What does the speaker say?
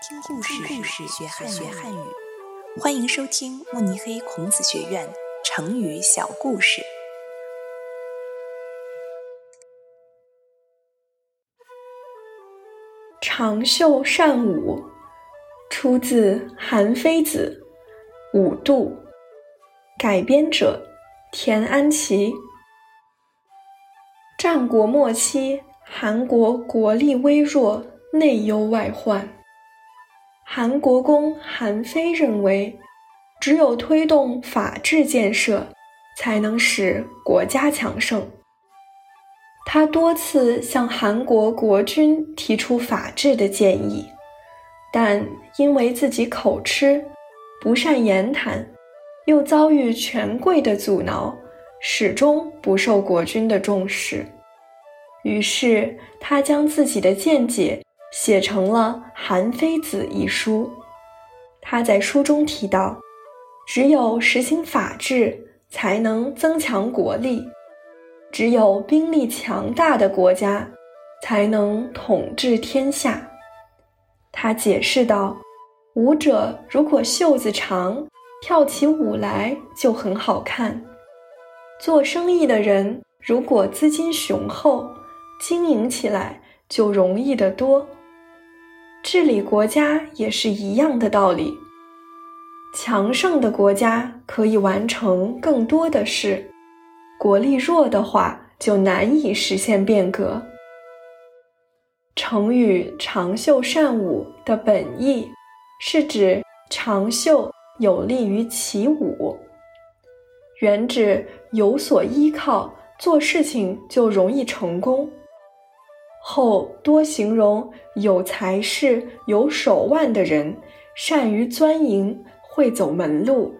听故事，故事学汉学汉语。欢迎收听慕尼黑孔子学院成语小故事。长袖善舞，出自《韩非子·五度》，改编者田安琪。战国末期，韩国国力微弱，内忧外患。韩国公韩非认为，只有推动法治建设，才能使国家强盛。他多次向韩国国君提出法治的建议，但因为自己口吃，不善言谈，又遭遇权贵的阻挠，始终不受国君的重视。于是，他将自己的见解。写成了《韩非子》一书。他在书中提到，只有实行法治，才能增强国力；只有兵力强大的国家，才能统治天下。他解释道：“舞者如果袖子长，跳起舞来就很好看；做生意的人如果资金雄厚，经营起来就容易得多。”治理国家也是一样的道理。强盛的国家可以完成更多的事，国力弱的话就难以实现变革。成语“长袖善舞”的本意是指长袖有利于起舞，原指有所依靠，做事情就容易成功。后多形容有才识、有手腕的人，善于钻营，会走门路。